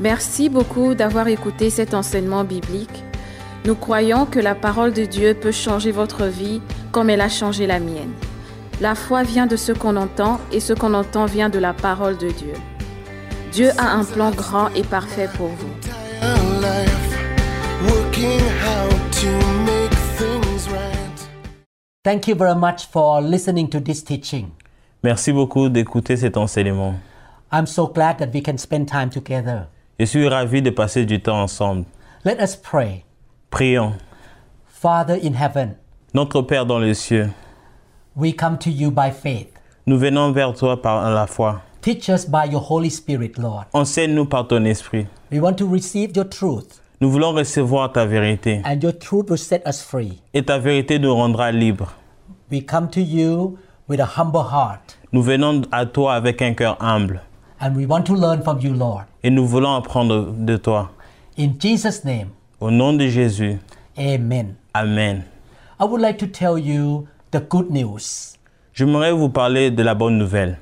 Merci beaucoup d'avoir écouté cet enseignement biblique. Nous croyons que la parole de Dieu peut changer votre vie comme elle a changé la mienne. La foi vient de ce qu'on entend et ce qu'on entend vient de la parole de Dieu. Dieu a un plan grand et parfait pour vous. Thank you very much for listening to this teaching. Merci beaucoup d'écouter cet enseignement. I'm so glad that we can spend time together. Je suis ravi de passer du temps ensemble. Let us pray. Prions. Father in heaven, Notre Père dans les cieux, we come to you by faith. nous venons vers toi par la foi. Teach us by your Holy Spirit, Lord. Enseigne-nous par ton esprit. We want to receive your truth, Nous voulons recevoir ta vérité. and your truth will set us free. Et ta vérité nous rendra libres. We come to you with a humble heart, Nous venons à toi avec un cœur humble. And we want to learn from you, Lord. Et nous voulons apprendre de toi. In Jesus' name, Au nom de Jésus. amen. Amen. I would like to tell you the good news. J'aimerais vous parler de la bonne nouvelle.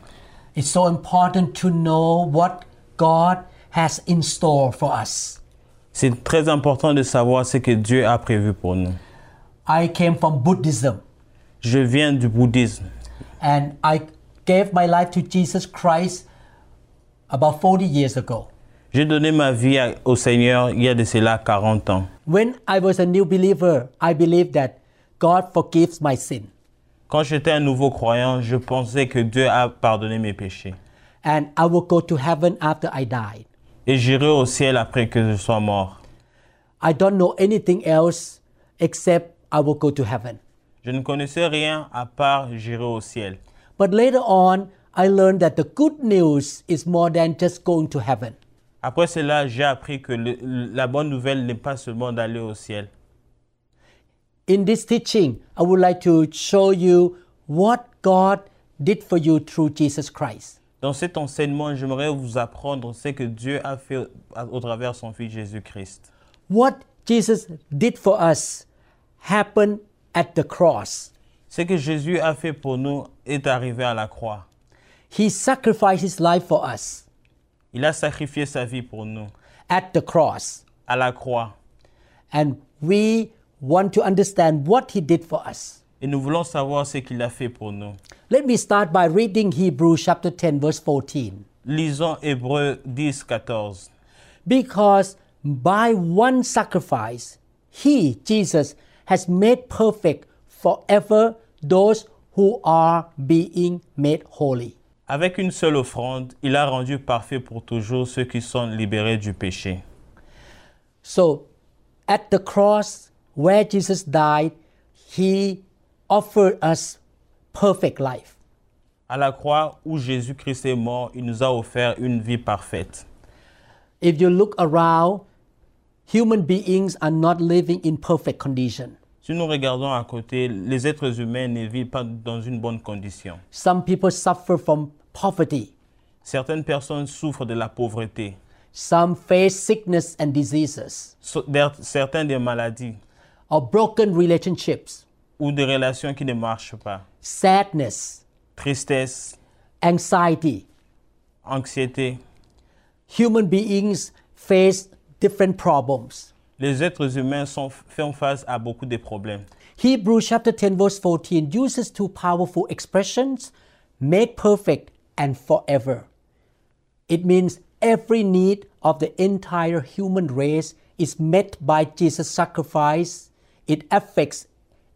It's so important to know what God has in store for us. C'est très important de savoir ce que Dieu a prévu pour nous. I came from Buddhism Je viens du bouddhisme. and I gave my life to Jesus Christ about 40 years ago. J'ai donné ma vie au Seigneur il y a de cela 40 ans. When I was a new believer, I believed that God forgives my sin Quand j'étais un nouveau croyant, je pensais que Dieu a pardonné mes péchés. and I will go to heaven after I died. Et j'irai au ciel après que je sois mort. I don't know anything else except I will go to heaven. Je ne connaissais rien à part j'irai au ciel. But later on, I learned that the good news is more than just going to heaven. Après cela, j'ai appris que le- la bonne nouvelle n'est pas seulement d'aller au ciel. In this teaching, I would like to show you what God did for you through Jesus Christ. Dans cet enseignement, j'aimerais vous apprendre ce que Dieu a fait au travers son Fils Jésus-Christ. What Jesus did for us happened at the cross. Ce que Jésus a fait pour nous est arrivé à la croix. He sacrificed his life for us Il a sacrifié sa vie pour nous at the cross. à la croix. And we want to understand what he did for us. Et nous voulons savoir ce qu'il a fait pour nous. Let me start by reading Hebrews chapter 10 verse 14. Lisons Hébreux 10, 14. Because by one sacrifice, he, Jesus, has made perfect forever those who are being made holy. Avec une seule offrande, il a rendu parfait pour toujours ceux qui sont libérés du péché. So, at the cross where Jesus died, he offered us perfect life. À la croix où Jésus-Christ est mort, il nous a offert une vie parfaite. If you look around, human beings are not living in perfect condition. Si nous regardons à côté, les êtres humains ne vivent pas dans une bonne condition. Some people suffer from poverty. Certaines personnes souffrent de la pauvreté, Some face sickness and diseases so- des maladies or broken relationships, ou des relations qui ne marchent pas. sadness, Tristesse, anxiety. anxiété. Human beings face different problems. Les êtres humains sont, font face à beaucoup de problèmes. Hebrews chapter 10 verse 14 uses two powerful expressions, made perfect and forever. It means every need of the entire human race is met by Jesus' sacrifice. It affects,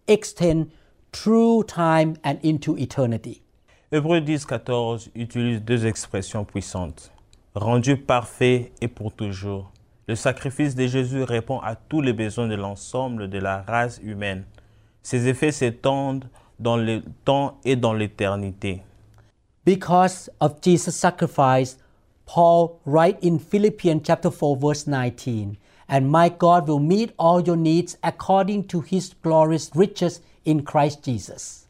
extend through time and into eternity. Hébreux 10, 14 utilise deux expressions puissantes. Rendu parfait et pour toujours. Le sacrifice de Jésus répond à tous les besoins de l'ensemble de la race humaine. Ses effets s'étendent dans le temps et dans l'éternité. Because of Jesus' sacrifice, Paul writes in Philippians chapter 4 verse 19, and my God will meet all your needs according to his glorious riches in Christ Jesus.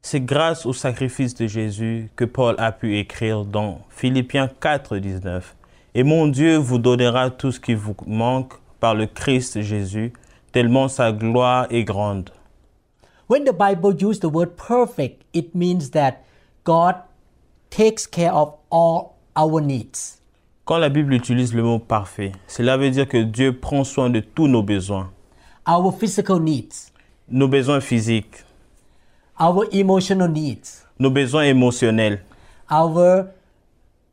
C'est grâce au sacrifice de Jésus que Paul a pu écrire dans Philippiens 4, 19. Et mon Dieu vous donnera tout ce qui vous manque par le Christ Jésus, tellement sa gloire est grande. When the Bible uses the word perfect, it means that God takes care of all our needs. Quand la Bible utilise le mot parfait, cela veut dire que Dieu prend soin de tous nos besoins. our physical needs, Nos besoins physiques, our emotional needs, nos besoins émotionnels, our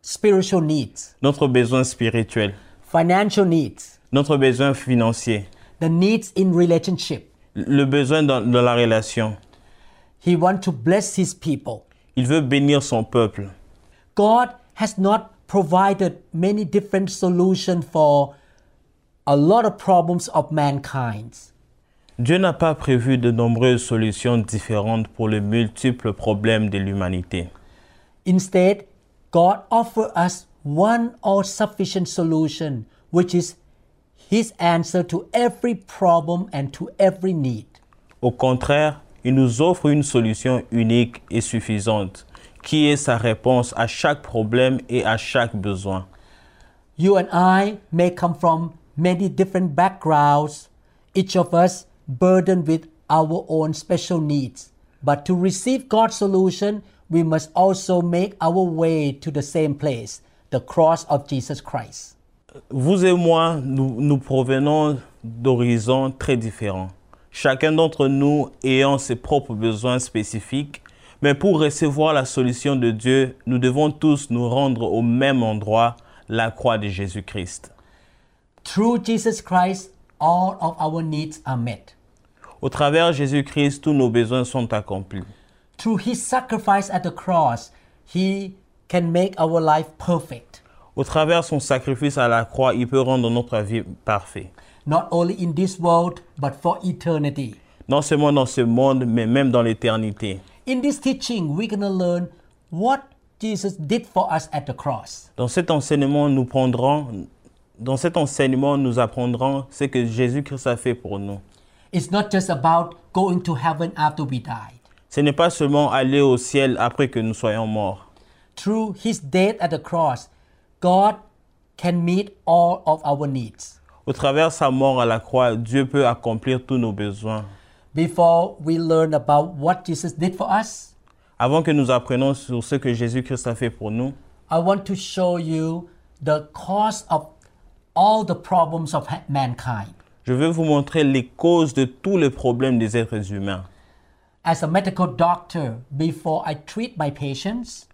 spiritual needs, notre besoin spirituel, financial needs, notre besoin financier, the needs in relationship. le besoin dans, dans la relation. He wants to bless his people. Il veut bénir son peuple. God has not provided many different solutions for a lot of problems of mankind. Dieu n'a pas prévu de nombreuses solutions différentes pour les multiples problèmes de l'humanité. Instead, God offers us one all sufficient solution, which is His answer to every problem and to every need. Au contraire, il nous offre une solution unique et suffisante, qui est sa réponse à chaque problème et à chaque besoin. You and I may come from many different backgrounds, each of us burdened with our own special needs. But to receive God's solution, we must also make our way to the same place, the cross of Jesus Christ. Vous et moi, nous, nous provenons d'horizons très différents. Chacun d'entre nous ayant ses propres besoins spécifiques, mais pour recevoir la solution de Dieu, nous devons tous nous rendre au même endroit, la croix de Jésus-Christ. Through Jesus Christ, all of our needs are met. Au travers Jésus-Christ, tous nos besoins sont accomplis. Through His sacrifice at the cross, He can make our life perfect, Au travers son sacrifice à la croix, il peut rendre notre vie parfaite. not only in this world, but for eternity. Non seulement dans ce monde, mais même dans l'éternité. In this teaching, we're going to learn what Jesus did for us at the cross. Dans cet enseignement, nous prendrons, dans cet enseignement, nous apprendrons ce que Jésus-Christ a fait pour nous. It's not just about going to heaven after we died. Ce n'est pas seulement aller au ciel après que nous soyons morts. Through his death at the cross, God can meet all of our needs. Au travers de sa mort à la croix, Dieu peut accomplir tous nos besoins. Before we learn about what Jesus did for us, Avant que nous apprenions sur ce que Jésus-Christ a fait pour nous, I want to show you the cause of all the problems of ha- mankind. je veux vous montrer les causes de tous les problèmes des êtres humains. As a medical doctor, before I treat my patients,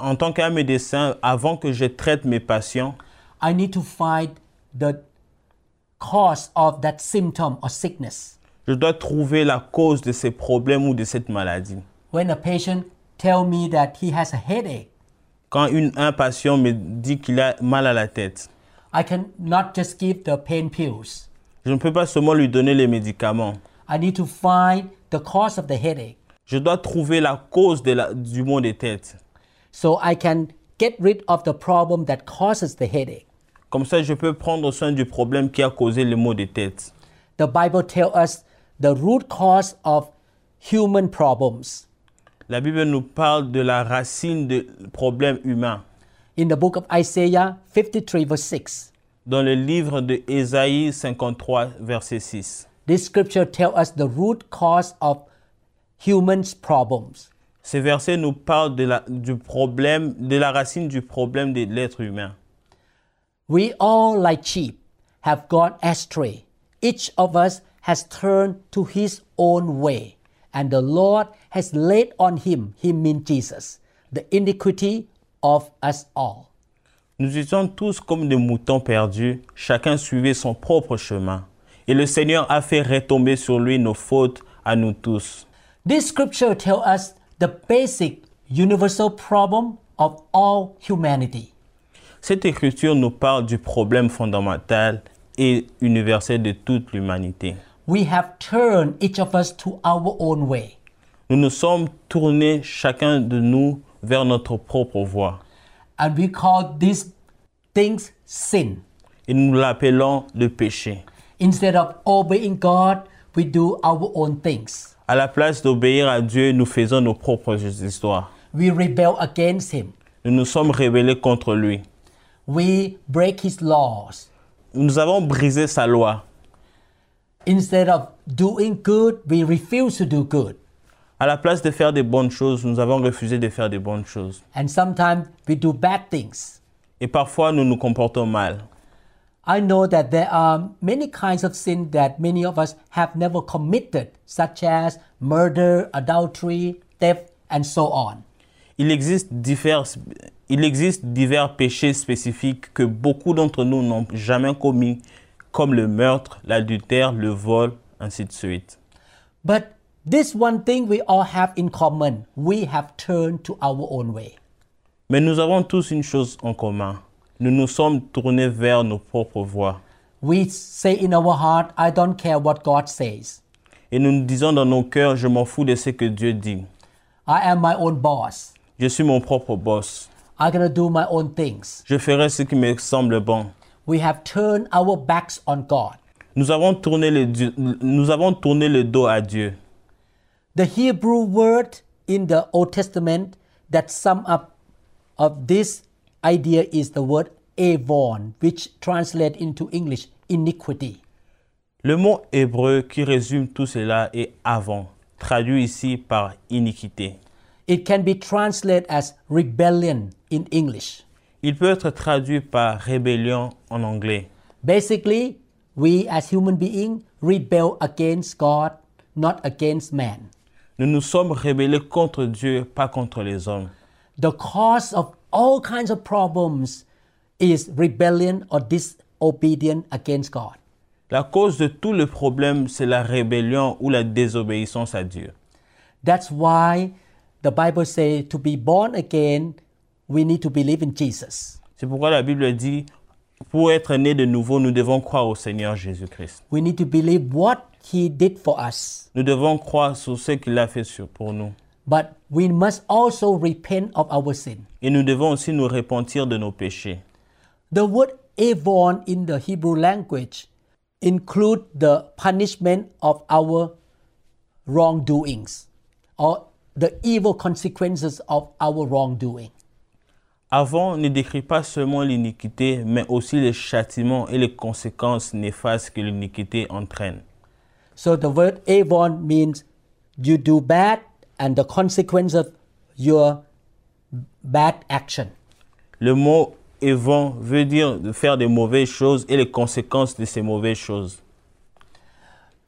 En tant qu'un médecin, avant que je traite mes patients, I need to find the cause of that symptom or sickness. je dois trouver la cause de ces problèmes ou de cette maladie. When a patient tell me that he has a headache, Quand une- un patient me dit qu'il a mal à la tête, I can not just give the pain pills. je ne peux pas seulement lui donner les médicaments. I need to find the cause of the headache Je dois trouver la cause de la- du mot de tête. so I can get rid of the problem that causes the headache. Comme ça, je peux prendre soin du problème qui a causé le mot de tête. The Bible tells us the root cause of human problems. La Bible nous parle de la racine des problèmes humains. In the book of Isaiah 53, verse 6, Dans le livre de Ésaïe 53, verset 6. This scripture tells us the root cause of humans' problems. Ce verset nous parle de la, du problème, de la racine du problème de l'être humain. We all, like sheep, have gone astray. Each of us has turned to his own way, and the Lord has laid on him, him means Jesus, the iniquity of us all. Nous étions tous comme des moutons perdus, chacun suivait son propre chemin. Et le Seigneur a fait retomber sur lui nos fautes à nous tous. This scripture tells us the basic universal problem of all humanity. Cette écriture nous parle du problème fondamental et universel de toute l'humanité. We have turned each of us to our own way. Nous nous sommes tournés chacun de nous vers notre propre voie. And we call these things sin. Et nous l'appelons le péché. Instead of obeying God, we do our own things. À la place d'obéir à Dieu, nous faisons nos propres histoires. We rebel against Him. Nous nous sommes rebellés contre lui. We break His laws. Nous avons brisé sa loi. Instead of doing good, we refuse to do good. À la place de faire des bonnes choses, nous avons refusé de faire des bonnes choses. And sometimes we do bad things. Et parfois, nous nous comportons mal. I know that there are many kinds of sin that many of us have never committed, such as murder, adultery, theft, and so on. Il existe divers, il existe divers péchés spécifiques que beaucoup d'entre nous n'ont jamais commis, comme le meurtre, l'adultère, le vol, ainsi de suite. But this one thing we all have in common we have turned to our own way. Mais nous avons tous une chose en commun. Nous nous sommes tournés vers nos propres voies. We say in our heart, I don't care what God says. Et nous nous disons dans nos cœurs, je m'en fous de ce que Dieu dit. I am my own boss. Je suis mon propre boss. I'm to do my own things. Je ferai ce qui me semble bon. We have turned our backs on God. Nous avons tourné le, nous avons tourné le dos à Dieu. The Hebrew word in the Old Testament that sum up of this idea is the word avon, which translate into English iniquity. Le mot hébreu qui résume tout cela est avant, traduit ici par iniquité. It can be translated as rebellion in English. Il peut être traduit par rébellion en anglais. Basically, we as human beings rebel against God, not against man. Nous nous sommes rebellés contre Dieu, pas contre les hommes. The cause of all kinds of problems is rebellion or disobedience against God. La cause de tout le problème, c'est la rébellion ou la désobéissance à Dieu. That's why the Bible says to be born again, we need to believe in Jesus. C'est pourquoi la Bible dit, pour être né de nouveau, nous devons croire au Seigneur Jésus-Christ. We need to believe what He did for us. Nous devons croire sur ce qu'il a fait pour nous. But we must also repent of our sin. Et nous devons aussi nous repentir de nos péchés. The word avon in the Hebrew language include the punishment of our wrongdoings or the evil consequences of our wrongdoing. Avant ne décrit pas seulement l'iniquité, mais aussi les châtiments et les conséquences néfastes que l'iniquité entraîne. So the word avon means you do bad and the consequence of your bad action. Le mot évent veut dire de faire des mauvaises choses et les conséquences de ces mauvaises choses.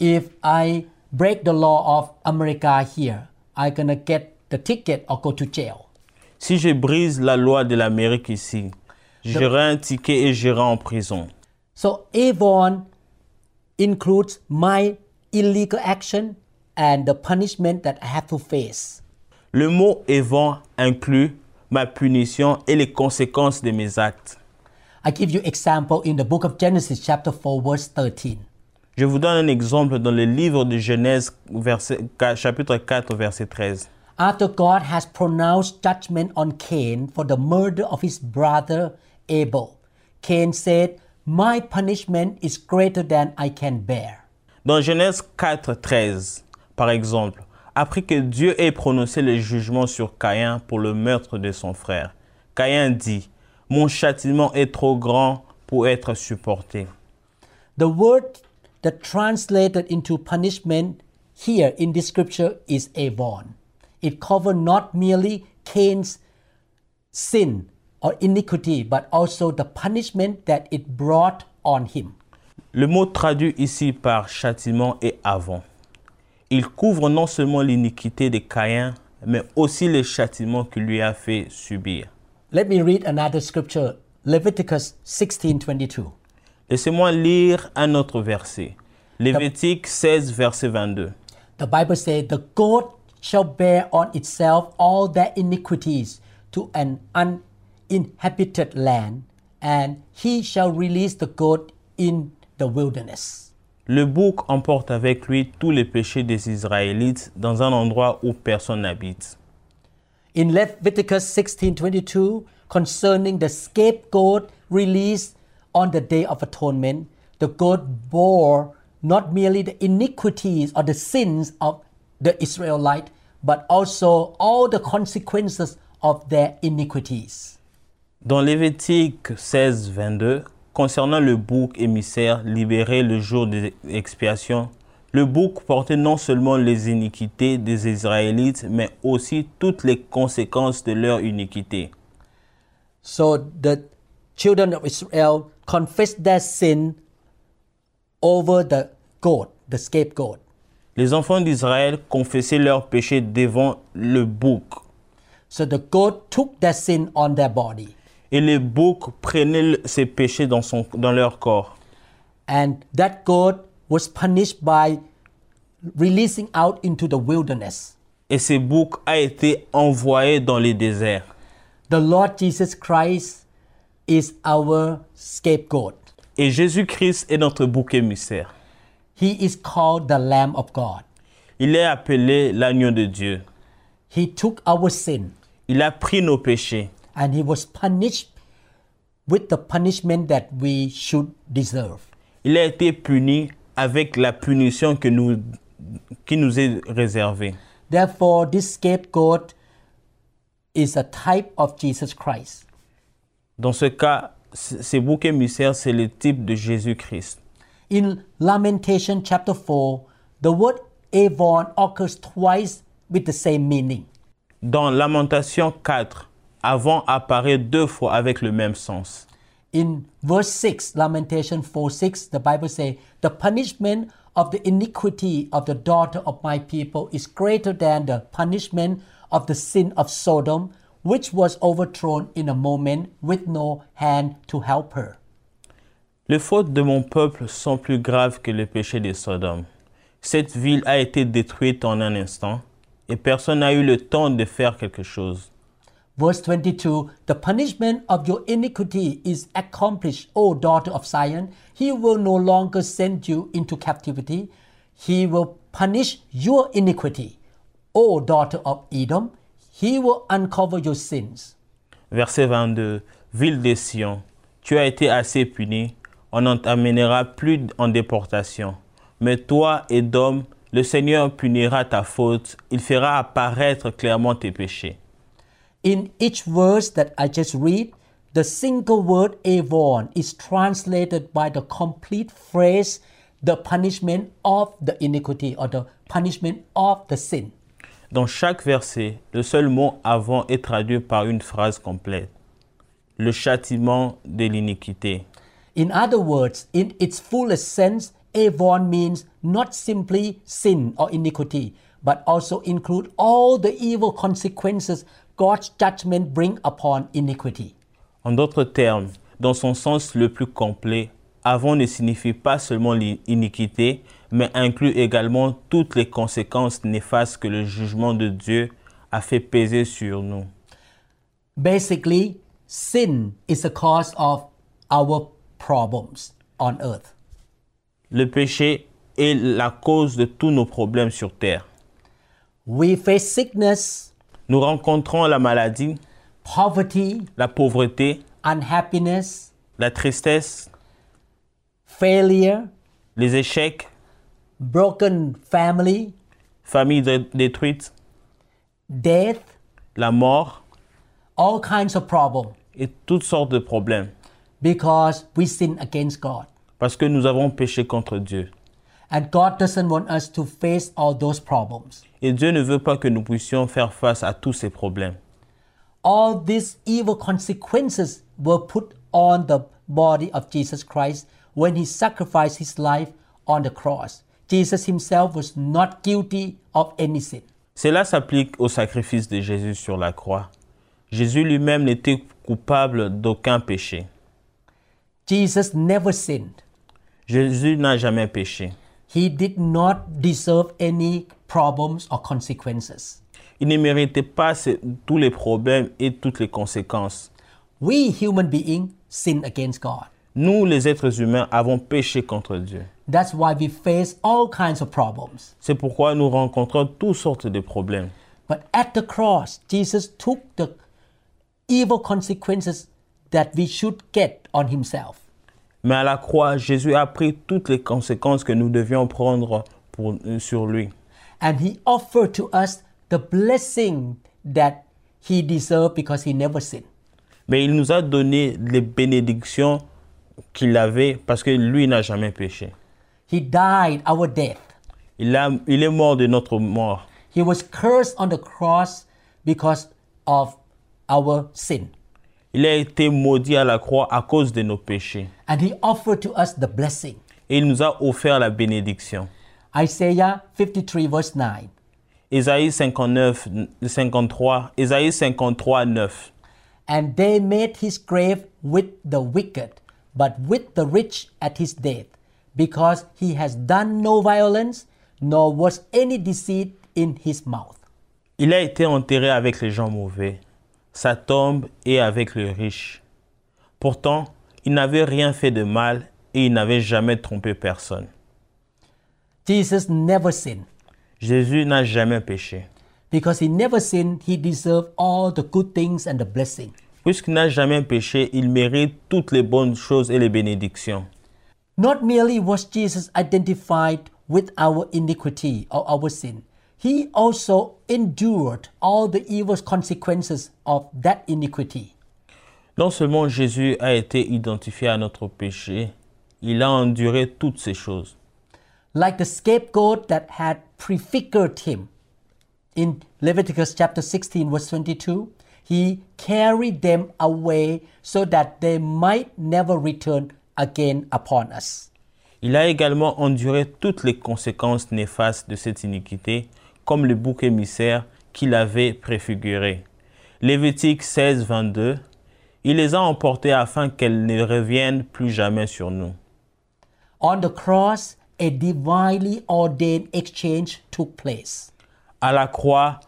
If I break the law of America here, I'm gonna get the ticket or go to jail. Si je brise la loi de l'Amérique ici, j'aurai un ticket et j'irai en prison. So avon includes my illegal action and the punishment that I have to face. Le mot évent inclut ma punition et les conséquences de mes actes. I give you example in the book of Genesis chapter 4 verse 13. Je vous donne un exemple dans le livre de Genèse, verset, chapitre 4, verset 13. After God has pronounced judgment on Cain for the murder of his brother Abel, Cain said, "My punishment is greater than I can bear." Dans Genèse 4, 13, par exemple, après que Dieu ait prononcé le jugement sur Caïn pour le meurtre de son frère, Caïn dit, Mon châtiment est trop grand pour être supporté. The word that translated into punishment here in this scripture is avon. It covers not merely Cain's sin or iniquity, but also the punishment that it brought on him. Le mot traduit ici par châtiment est avant. Il couvre non seulement l'iniquité de Caïn, mais aussi le châtiment qu'il lui a fait subir. Let me read another scripture, Leviticus 16:22. Laissez-moi lire un autre verset. Lévitique 16, verset 22. The Bible says, The goat shall bear on itself all their iniquities to an uninhabited land, and he shall release the goat in the wilderness. Le bouc emporte avec lui tous les péchés des Israélites dans un endroit où personne n'habite. In Leviticus 16:22, concerning the scapegoat released on the day of atonement, the goat bore not merely the iniquities or the sins of the Israelite, but also all the consequences of their iniquities. Dans Lévitique 16, 22, concernant le bouc émissaire libéré le jour de l'expiation, le bouc portait non seulement les iniquités des Israélites, mais aussi toutes les conséquences de leur iniquité. So the children of Israel confessed their sin over the goat, the scapegoat. Les enfants d'Israël confessaient leurs péchés devant le bouc. So the goat took their sin on their body. Et les boucs prenaient ces péchés dans, son, dans leur corps. And that goat was punished by releasing out into the wilderness. Et ces boucs a été envoyé dans les déserts. The Lord Jesus Christ is our scapegoat. Et Jésus-Christ est notre bouc émissaire. He is called the Lamb of God. Il est appelé l'agneau de Dieu. He took our sin Il a pris nos péchés and he was punished with the punishment that we should deserve. Il a été puni avec la punition que nous, qui nous est réservée. Therefore, this scapegoat is a type of Jesus Christ. Dans ce cas, c- ces boucs émissaires, c'est le type de Jésus-Christ. In Lamentation chapter 4, the word Avon occurs twice with the same meaning. Dans Lamentation 4, avant apparaît deux fois avec le même sens. In verse 6, Lamentation 4 6, the Bible says, The punishment of the iniquity of the daughter of my people is greater than the punishment of the sin of Sodom, which was overthrown in a moment with no hand to help her. Les fautes de mon peuple sont plus graves que les péchés de Sodome. Cette ville a été détruite en un instant et personne n'a eu le temps de faire quelque chose. Verse 22 The punishment of your iniquity is accomplished, O daughter of Zion. He will no longer send you into captivity. He will punish your iniquity, O daughter of Edom. He will uncover your sins. Verset 22. Ville de Sion, tu as été assez puni, on n'en t'amènera plus en déportation. Mais toi, Édom, le Seigneur punira ta faute, il fera apparaître clairement tes péchés. In each verse that I just read, the single word Avon is translated by the complete phrase, the punishment of the iniquity or the punishment of the sin. Dans chaque verset, le seul mot avant est traduit par une phrase complète. Le châtiment de l'iniquité. In other words, in its fullest sense, Avon means not simply sin or iniquity, but also include all the evil consequences God's judgment bring upon iniquity. En d'autres termes, dans son sens le plus complet, avant ne signifie pas seulement l'iniquité, mais inclut également toutes les conséquences néfastes que le jugement de Dieu a fait peser sur nous. Basically, sin is the cause of our problems on earth. Le péché est la cause de tous nos problèmes sur terre. We face sickness, Nous rencontrons la maladie, poverty, la pauvreté, unhappiness, la tristesse, failure, les échecs, broken family, famille dé- détruite, death, la mort all kinds of problems et toutes sortes de problèmes. because we sin against God. Parce que nous avons péché contre Dieu. And God doesn't want us to face all those problems. Et Dieu ne veut pas que nous puissions faire face à tous ces problèmes. All these evil consequences were put on the body of Jesus Christ when he sacrificed his life on the cross. Jesus himself was not guilty of any sin. Cela s'applique au sacrifice de Jésus sur la croix. Jésus lui-même n'était coupable d'aucun péché. Jesus never sinned. Jésus n'a jamais péché. He did not deserve any problems or consequences. Il ne méritait pas tous les problèmes et toutes les conséquences. We human beings sin against God. Nous, les êtres humains, avons péché contre Dieu. That's why we face all kinds of problems. C'est pourquoi nous rencontrons toutes sortes de problèmes. But at the cross, Jesus took the evil consequences that we should get on himself. Mais à la croix, Jésus a pris toutes les conséquences que nous devions prendre pour- euh, sur lui. And he offered to us the blessing that he deserved because he never sinned. Mais il nous a donné les bénédictions qu'il avait parce que lui n'a jamais péché. He died our death. Il, a- il est mort de notre mort. He was cursed on the cross because of our sin. Il a été maudit à la croix à cause de nos péchés. and he offered to us the blessing. Et il nous a offert la bénédiction. Isaiah 53, verse 9. Ésaïe 59, 53, Ésaïe 53, 9. And they made his grave with the wicked, but with the rich at his death, because he has done no violence, nor was any deceit in his mouth. Il a été enterré avec les gens mauvais. Sa tombe est avec les riches. Pourtant, il n'avait rien fait de mal et il n'avait jamais trompé personne. Jesus never sinned. Jésus n'a jamais péché. Because he never sinned, he deserved all the good things and the blessing. Puisqu'il n'a jamais péché, il mérite toutes les bonnes choses et les bénédictions. Not merely was Jesus identified with our iniquity or our sin, he also endured all the evil consequences of that iniquity. Non seulement Jésus a été identifié à notre péché, il a enduré toutes ces choses. Like the scapegoat that had prefigured him. In Leviticus chapter 16, verse 22, he carried them away so that they might never return again upon us. Il a également enduré toutes les conséquences néfastes de cette iniquité, comme le bouc émissaire qu'il avait préfiguré. Lévitique 16, 22. Il les a emportées afin qu'elles ne reviennent plus jamais sur nous. On the cross, a divinely ordained exchange took place. À la croix,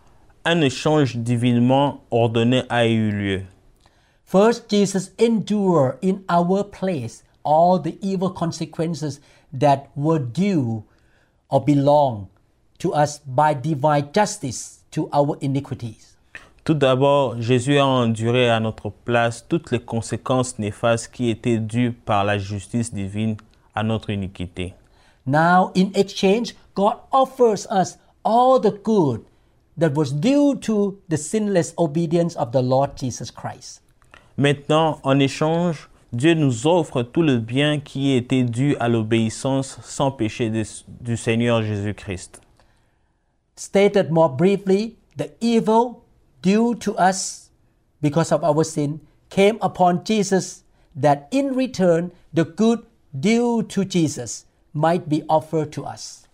un échange divinement ordonné a eu lieu. First, Jesus endured in our place all the evil consequences that were due or belong to us by divine justice to our iniquities. Tout d'abord, Jésus a enduré à notre place toutes les conséquences néfastes qui étaient dues par la justice divine à notre iniquité. Now, in exchange, God offers us all the good that was due to the sinless obedience of the Lord Jesus Christ. Maintenant, en échange, Dieu nous offre tout le bien qui était dû à l'obéissance sans péché de- du Seigneur Jésus-Christ. Stated more briefly, the evil due to us because of our sin came upon Jesus, that in return, the good due to Jesus might be offered to us.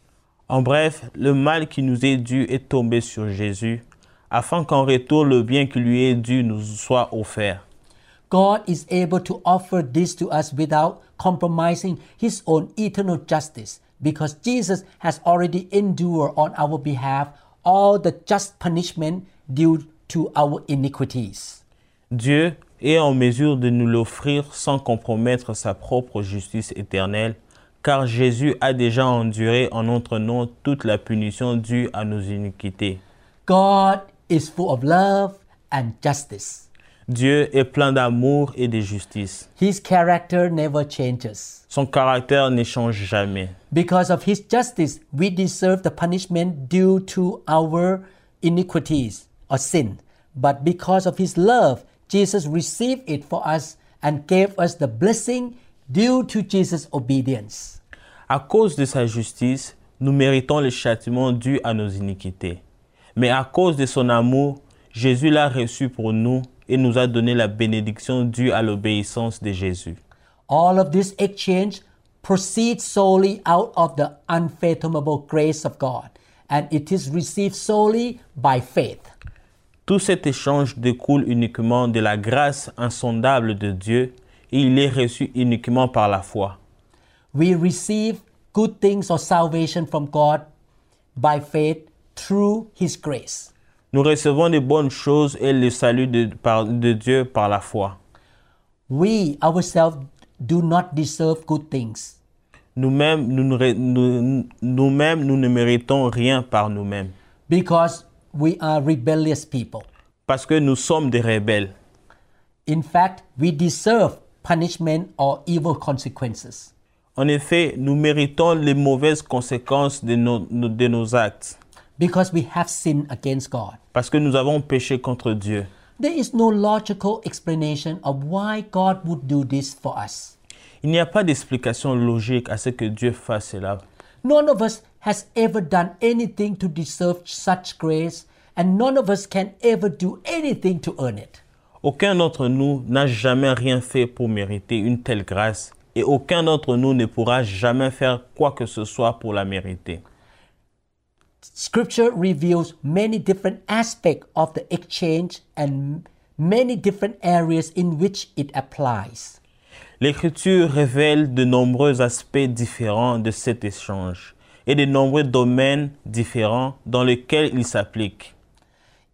En bref, le mal qui nous est dû est tombé sur Jésus, afin qu'en retour le bien qui lui est dû nous soit offert. God is able to offer this to us without compromising his own eternal justice because Jesus has already endured on our behalf all the just punishment due to our iniquities. Dieu est en mesure de nous l'offrir sans compromettre sa propre justice éternelle, car Jésus a déjà enduré en notre nom toute la punition due à nos iniquités. God is full of love and justice. Dieu est plein d'amour et de justice. His character never changes. Son caractère ne change jamais. Because of his justice, we deserve the punishment due to our iniquities or sin. But because of his love, Jesus received it for us and gave us the blessing due to Jesus' obedience. À cause de sa justice, nous méritons le châtiment dû à nos iniquités. Mais à cause de son amour, Jésus l'a reçu pour nous et nous a donné la bénédiction due à l'obéissance de Jésus. All of this exchange proceeds solely out of the unfathomable grace of God, and it is received solely by faith. Tout cet échange découle uniquement de la grâce insondable de Dieu et il est reçu uniquement par la foi. We receive good things or salvation from God by faith through His grace. Nous recevons de bonnes choses et le salut de, par- de Dieu par la foi. We ourselves do not deserve good things. Nous-mêmes, nous, ne ré- nous- nous-mêmes, nous ne méritons rien par nous-mêmes because we are rebellious people. parce que nous sommes des rebelles. In fact, we deserve punishment or evil consequences. En effet, nous méritons les mauvaises conséquences de nos, de nos actes because we have sinned against God. parce que nous avons péché contre Dieu. There is no logical explanation of why God would do this for us. Il n'y a pas d'explication logique à ce que Dieu fasse cela. None of us has ever done anything to deserve such grace, and none of us can ever do anything to earn it. Aucun d'entre nous n'a jamais rien fait pour mériter une telle grâce et aucun d'entre nous ne pourra jamais faire quoi que ce soit pour la mériter. Scripture reveals many different aspects of the exchange and many different areas in which it applies. L'Écriture révèle de nombreux aspects différents de cet échange et de nombreux domaines différents dans lesquels il s'applique.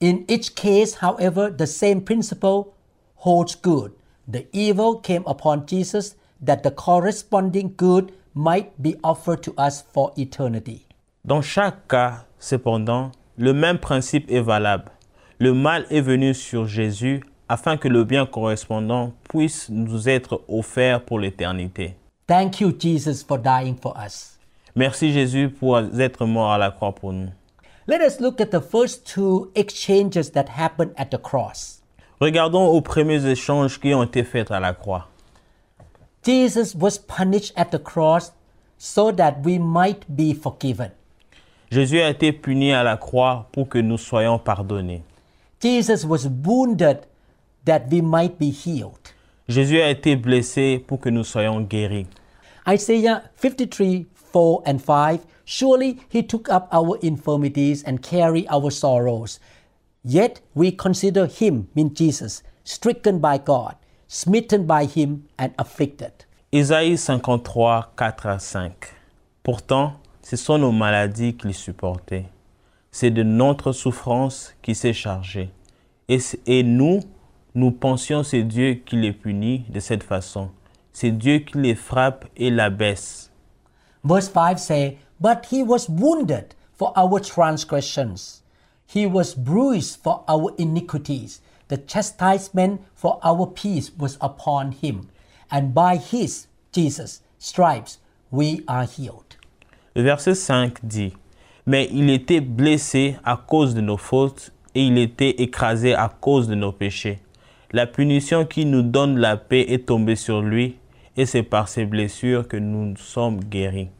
In each case, however, the same principle holds good. The evil came upon Jesus that the corresponding good might be offered to us for eternity. Dans chaque cas, cependant, le même principe est valable. Le mal est venu sur Jésus afin que le bien correspondant puisse nous être offert pour l'éternité. Thank you, Jesus, for dying for us. Merci Jésus pour être mort à la croix pour nous. Let us look at the first two exchanges that happened at the cross. Regardons aux premiers échanges qui ont été faits à la croix. Jesus was punished at the cross so that we might be forgiven. Jésus a été puni à la croix pour que nous soyons pardonnés. Jesus was wounded that we might be healed. Jésus a été blessé pour que nous soyons guéris. Isaiah 53 4 and 5 Surely he took up our infirmities and carried our sorrows. Yet we consider him, mean Jesus, stricken by God, smitten by him, and afflicted. Isaïe 53, 4 à 5. Pourtant, ce sont nos maladies qu'il supportait. C'est de notre souffrance qu'il s'est chargé. Et, nous, nous pensions c'est Dieu qui les punit de cette façon. C'est Dieu qui les frappe et l'abaisse. Verse 5 say, But he was wounded for our transgressions, he was bruised for our iniquities. The chastisement for our peace was upon him, and by his, Jesus, stripes, we are healed. Le verset 5 dit, Mais il était blessé à cause de nos fautes et il était écrasé à cause de nos péchés. La punition qui nous donne la paix est tombée sur lui et c'est par ses blessures que nous sommes guéris.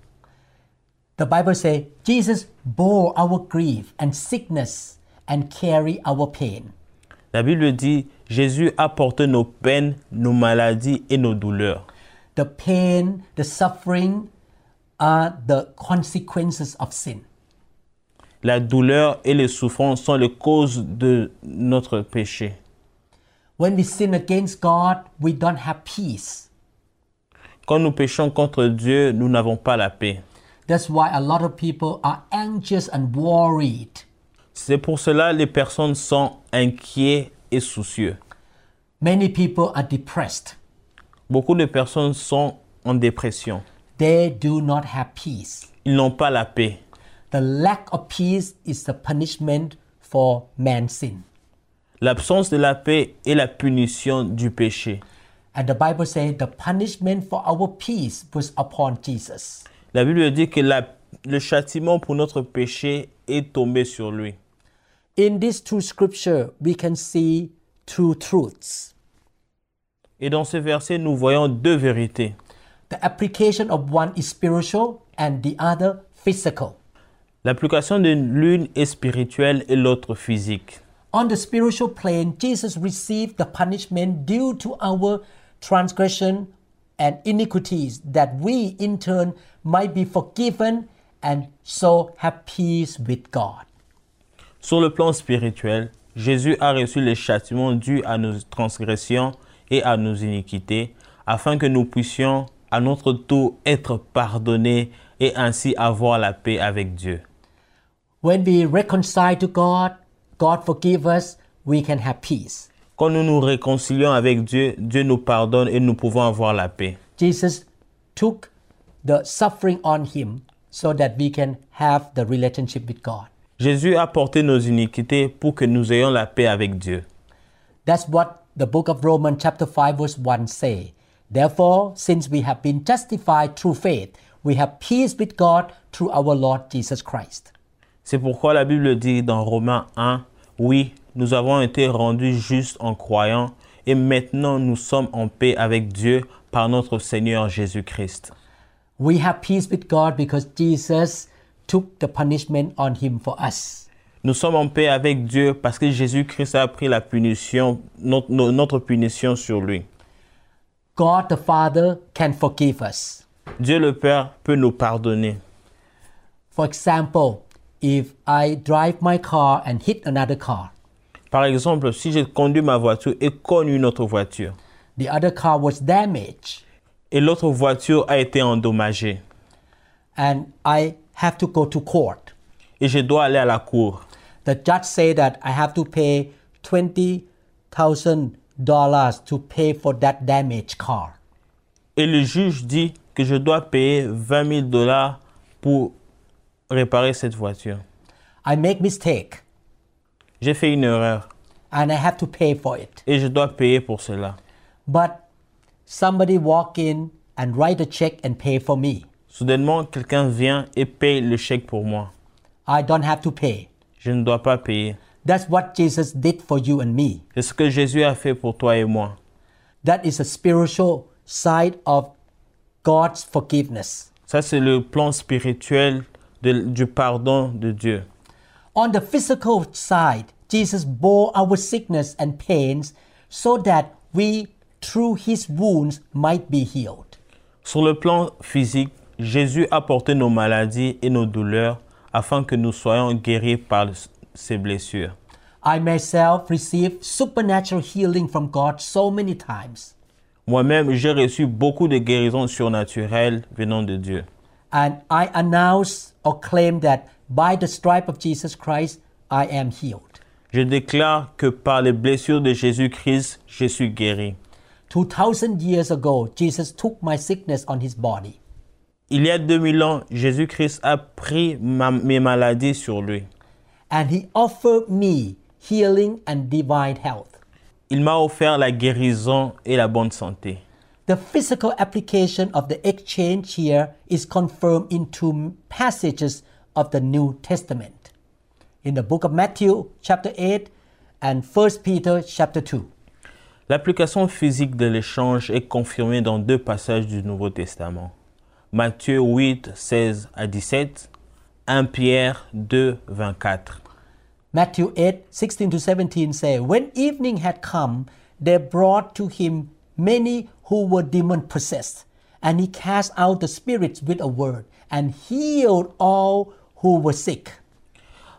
The Bible says, Jesus bore our grief and sickness and carried our pain. La Bible dit, Jésus a porté nos peines, nos maladies et nos douleurs. The pain, the suffering are the consequences of sin. La douleur et les souffrances sont les causes de notre péché. When we sin against God, we don't have peace. Quand nous péchons contre Dieu, nous n'avons pas la paix. That's why a lot of people are anxious and worried. C'est pour cela les personnes sont inquiets et soucieux. Many people are depressed. Beaucoup de personnes sont en dépression. They do not have peace. Ils n'ont pas la paix. The lack of peace is the punishment for man's sin. L'absence de la paix est la punition du péché. And the Bible says the punishment for our peace was upon Jesus. La Bible dit que la- le châtiment pour notre péché est tombé sur lui. In these two scripture, we can see two truths. Et dans ce verset, nous voyons deux vérités. The application of one is spiritual and the other physical. L'application de l'une est spirituelle et l'autre physique. On the spiritual plane, Jesus received the punishment due to our transgression and iniquities, that we in turn might be forgiven and so have peace with God. Sur le plan spirituel, Jésus a reçu les châtiments dus à nos transgressions et à nos iniquités, afin que nous puissions à notre tour être pardonnés et ainsi avoir la paix avec Dieu. When we reconcile to God, God forgive us, we can have peace. Quand nous nous réconcilions avec Dieu, Dieu nous pardonne et nous pouvons avoir la paix. Jesus took the suffering on him so that we can have the relationship with God. Jésus a porté nos iniquités pour que nous ayons la paix avec Dieu. That's what the book of Romans chapter 5 verse 1 say. Therefore, since we have been justified through faith, we have peace with God through our Lord Jesus Christ. C'est pourquoi la Bible dit dans Romains 1, oui, nous avons été rendus justes en croyant et maintenant nous sommes en paix avec Dieu par notre Seigneur Jésus-Christ. We have peace with God because Jesus took the punishment on him for us. Nous sommes en paix avec Dieu parce que Jésus-Christ a pris la punition, notre, no- notre punition sur lui. God the Father can forgive us. Dieu le Père peut nous pardonner. For example, if I drive my car and hit another car, Par exemple, si je conduis ma voiture et cogne une autre voiture, the other car was damaged, et l'autre voiture a été endommagée, and I have to go to court. et je dois aller à la cour, The judge say that I have to pay twenty thousand dollars to pay for that damaged car. et le juge dit que je dois payer 20 000 dollars pour réparer cette voiture. I make mistake J'ai fait une erreur and I have to pay for it. et je dois payer pour cela. But somebody walk in and write a check and pay for me. Soudainement, quelqu'un vient et paye le chèque pour moi. I don't have to pay. Je ne dois pas payer. That's what Jesus did for you and me. C'est ce que Jésus a fait pour toi et moi. That is a spiritual side of God's forgiveness. Ça, c'est le plan spirituel de- du pardon de Dieu. On the physical side, Jesus bore our sickness and pains so that we, through his wounds, might be healed. Sur le plan physique, Jésus a porté nos maladies et nos douleurs afin que nous soyons guéris par ses blessures. I myself received supernatural healing from God so many times. Moi-même, j'ai reçu beaucoup de guérisons surnaturelles venant de Dieu. And I announce or claim that by the stripe of Jesus Christ, I am healed. Je déclare que par les blessures de Jésus-Christ, je suis guéri. 2000 years ago, Jesus took my sickness on his body. Il y a 2000 ans, Jésus-Christ a pris ma- mes maladies sur lui. and he offered me healing and divine health. Il m'a offert la guérison et la bonne santé. The physical application of the exchange here is confirmed in two passages of the New Testament. In the book of Matthew chapter 8 and 1 Peter chapter 2. L'application physique de l'échange est confirmée dans deux passages du Nouveau Testament. Matthieu 8, 16 à 17, 1 Pierre 2, 24. Matthew 8, 16 to 17 say, When evening had come, they brought to him many who were demon possessed, and he cast out the spirits with a word, and healed all who were sick.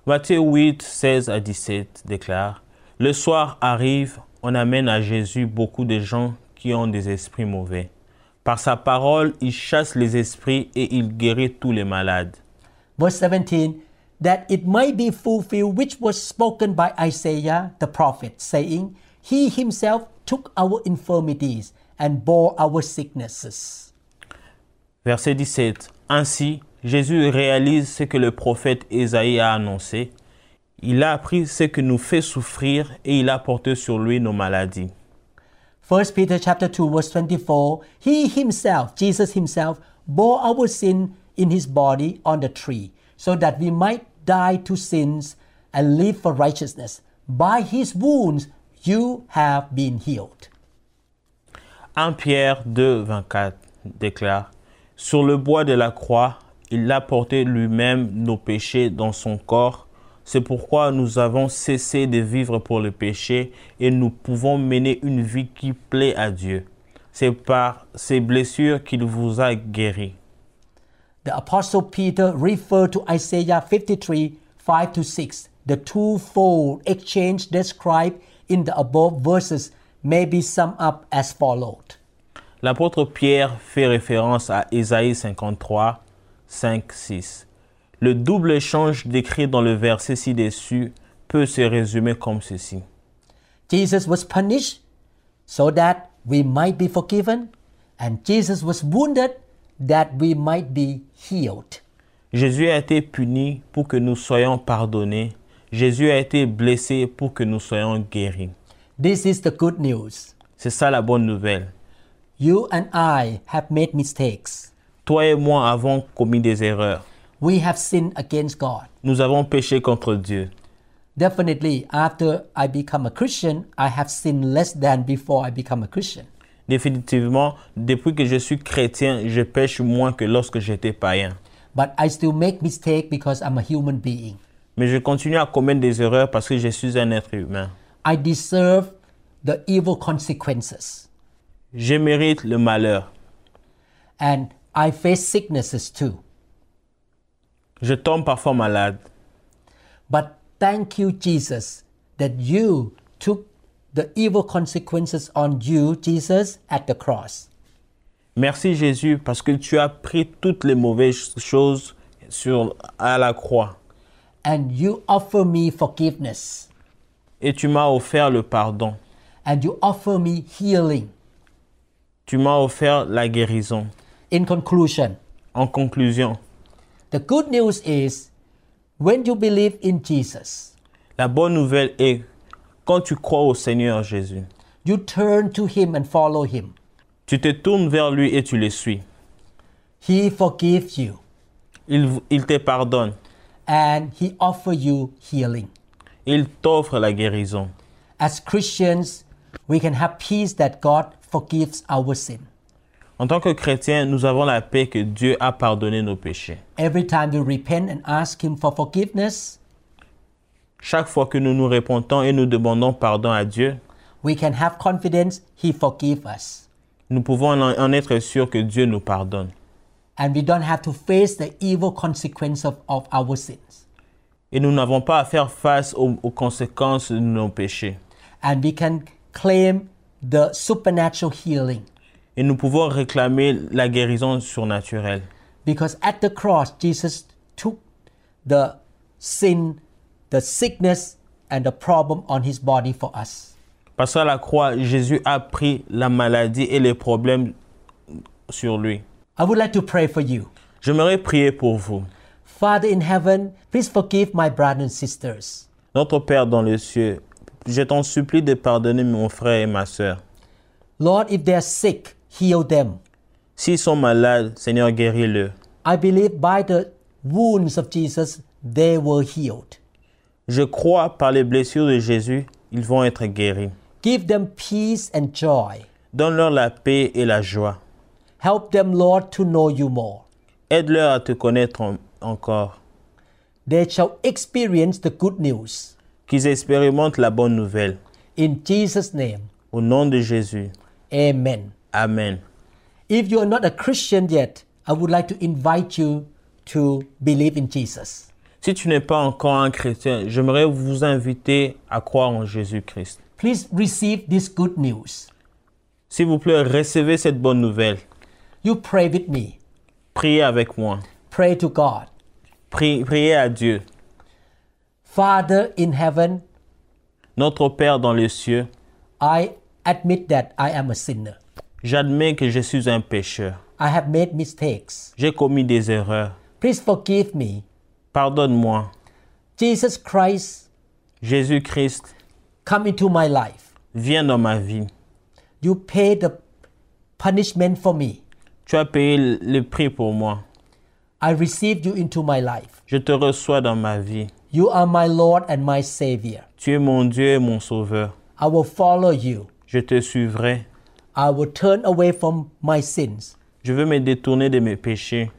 Matthieu 8, 16 à 17 déclare Le soir arrive, on amène à Jésus beaucoup de gens qui ont des esprits mauvais. Par sa parole, il chasse les esprits et il guérit tous les malades. Verse 17, that it might be fulfilled which was spoken by Isaiah the prophet, saying, He himself took our infirmities and bore our sicknesses. Verset 17. Ainsi, Jésus réalise ce que le prophète Ésaïe a annoncé. Il a appris ce que nous fait souffrir et il a porté sur lui nos maladies. 1 Peter chapter 2 verse 24 He himself Jesus himself bore our sin in his body on the tree so that we might die to sins and live for righteousness by his wounds you have been healed 1 Pierre 2, 24 déclare Sur le bois de la croix, il a porté lui-même nos péchés dans son corps. C'est pourquoi nous avons cessé de vivre pour le péché et nous pouvons mener une vie qui plaît à Dieu. C'est par ces blessures qu'il vous a guéris. The apostle Peter referred to Isaiah 53 5 to 6 the twofold exchange described in the above verses may be summed up as followed L'apôtre Pierre fait référence à Ésaïe 53, 5, 6. Le double échange décrit dans le verset ci-dessus peut se résumer comme ceci. Jesus was punished so that we might be forgiven, and Jesus was wounded that we might be healed. Jésus a été puni pour que nous soyons pardonnés. Jésus a été blessé pour que nous soyons guéris. This is the good news. C'est ça la bonne nouvelle. You and I have made mistakes. Toi et moi avons commis des erreurs. We have sinned against God. Nous avons péché contre Dieu. Definitely, after I become a Christian, I have sinned less than before I become a Christian. Définitivement, depuis que je suis chrétien, je pêche moins que lorsque j'étais païen. But I still make mistake because I'm a human being. Mais je continue à commettre des erreurs parce que je suis un être humain. I deserve the evil consequences. Je mérite le malheur. And I face sicknesses too. Je tombe parfois malade. But thank you, Jesus, that you took the evil consequences on you, Jesus, at the cross. Merci Jésus parce que tu as pris toutes les mauvaises choses sur, à la croix And you offer me forgiveness. et tu m'as offert le pardon. And you offer me healing. Tu m'as offert la guérison. In conclusion, En conclusion, the good news is when you believe in Jesus, la bonne nouvelle est quand tu crois au Seigneur Jésus, you turn to Him and follow Him. tu te tournes vers lui et tu le suis. He forgives you Il, il te pardonne. and He offers you healing. Il t'offre la guérison. As Christians, we can have peace that God forgives our sin. En tant que chrétien, nous avons la paix que Dieu a pardonné nos péchés. Every time we repent and ask Him for forgiveness, Chaque fois que nous nous répondons et nous demandons pardon à Dieu, we can have confidence He forgives us. nous pouvons en en être sûrs que Dieu nous pardonne. And we don't have to face the evil consequence of, of our sins. Et nous n'avons pas à faire face aux, aux conséquences de nos péchés. And we can claim the supernatural healing. Et nous pouvons réclamer la guérison surnaturelle. Because at the cross, Jesus took the sin, the sickness, and the problem on his body for us. Parce qu'à la croix, Jésus a pris la maladie et les problèmes sur lui. I would like to pray for you. J'aimerais prier pour vous. Father in heaven, please forgive my brothers and sisters. Notre Père dans les cieux, je t'en supplie de pardonner mon frère et ma sœur. Lord, if they are sick, heal them. S'ils sont malades, Seigneur, guéris-le. I believe by the wounds of Jesus, they were healed. Je crois par les blessures de Jésus, ils vont être guéris. Give them peace and joy. Donne-leur la paix et la joie. Help them, Lord, to know you more. Aide-leur à te connaître en- encore. They shall experience the good news. Qu'ils expérimentent la bonne nouvelle. In Jesus' name, Au nom de Jésus. amen. Amen. If you are not a Christian yet, I would like to invite you to believe in Jesus. Si tu n'es pas encore un chrétien, j'aimerais vous inviter à croire en Jésus-Christ. Please receive this good news. S'il vous plaît, recevez cette bonne nouvelle. You pray with me. Priez avec moi. Pray to God. Pri- priez à Dieu. Father in heaven, Notre Père dans les cieux, I admit that I am a sinner. J'admets que je suis un pécheur. I have made mistakes. J'ai commis des erreurs. Please forgive me. Pardonne-moi. Jesus Christ, Jésus-Christ, come into my life. viens dans ma vie. You paid the punishment for me. Tu as payé le- le prix pour moi. I received you into my life. Je te reçois dans ma vie. You are my Lord and my Savior. Tu es mon Dieu et mon Sauveur. I will follow you. Je te suivrai. I will turn away from my sins. Je veux me détourner de mes péchés.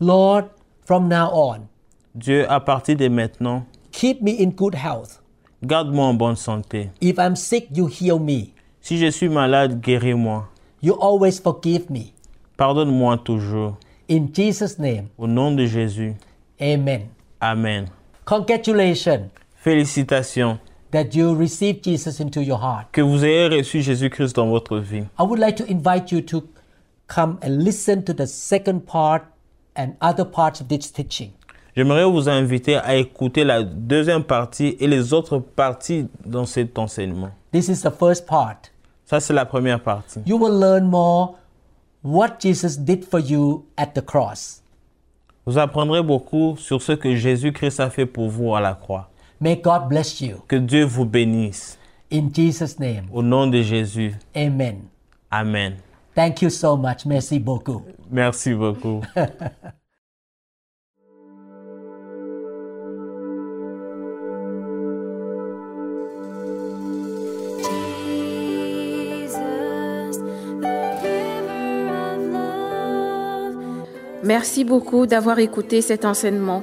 Lord, from now on, Dieu, à partir de maintenant, keep me in good health. garde-moi en bonne santé. If I'm sick, you heal me. Si je suis malade, guéris-moi. You always forgive me. Pardonne-moi toujours. In Jesus' name, Au nom de Jésus. amen. Amen. Congratulations Félicitations that you received Jesus into your heart. que vous ayez reçu Jésus-Christ dans votre vie. I would like to invite you to come and listen to the second part and other parts of this teaching. J'aimerais vous inviter à écouter la deuxième partie et les autres parties dans cet enseignement. This is the first part. Ça, c'est la première partie. You will learn more what Jesus did for you at the cross. Vous apprendrez beaucoup sur ce que Jésus-Christ a fait pour vous à la croix. May God bless you. Que Dieu vous bénisse. In Jesus' name, Au nom de Jésus. amen. Amen. Thank you so much. Merci beaucoup. Merci beaucoup. Jesus, the river of love. Merci beaucoup d'avoir écouté cet enseignement.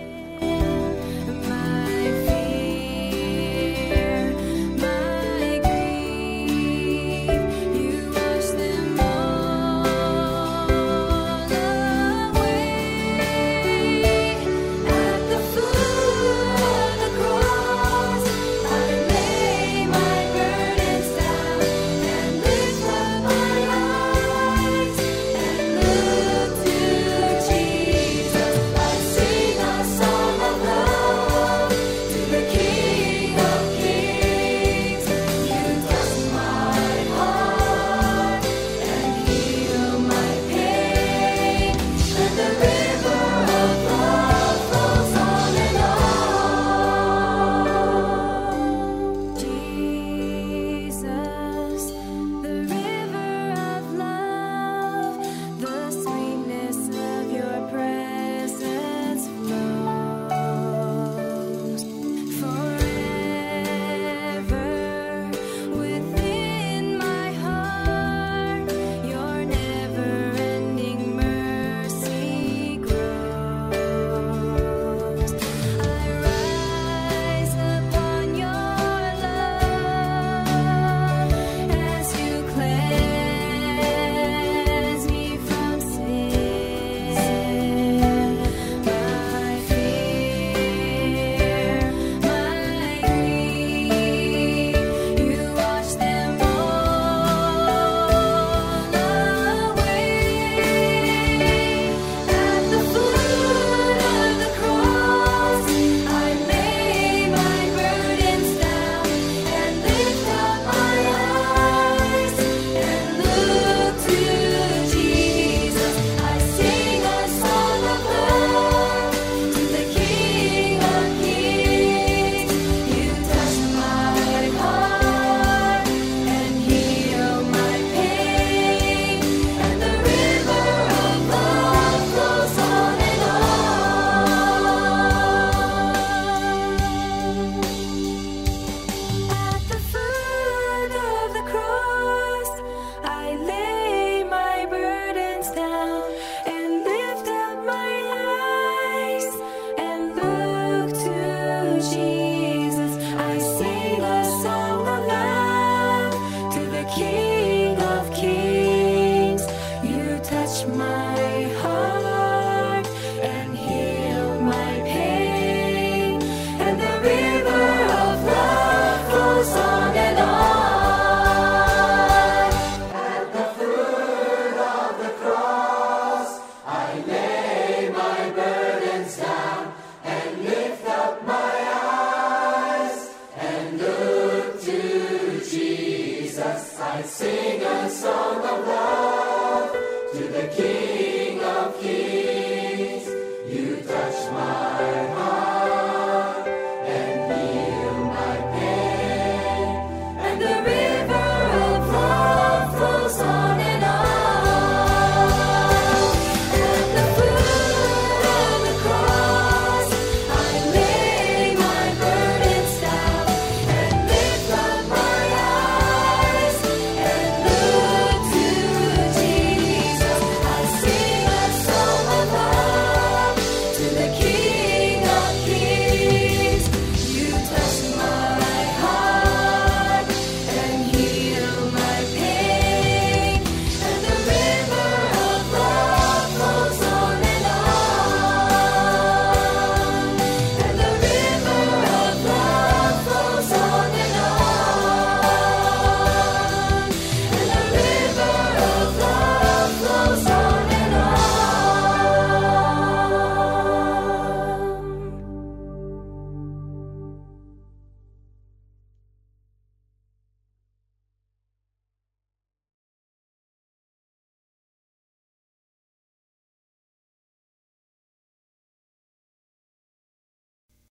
sing a song of love to the King.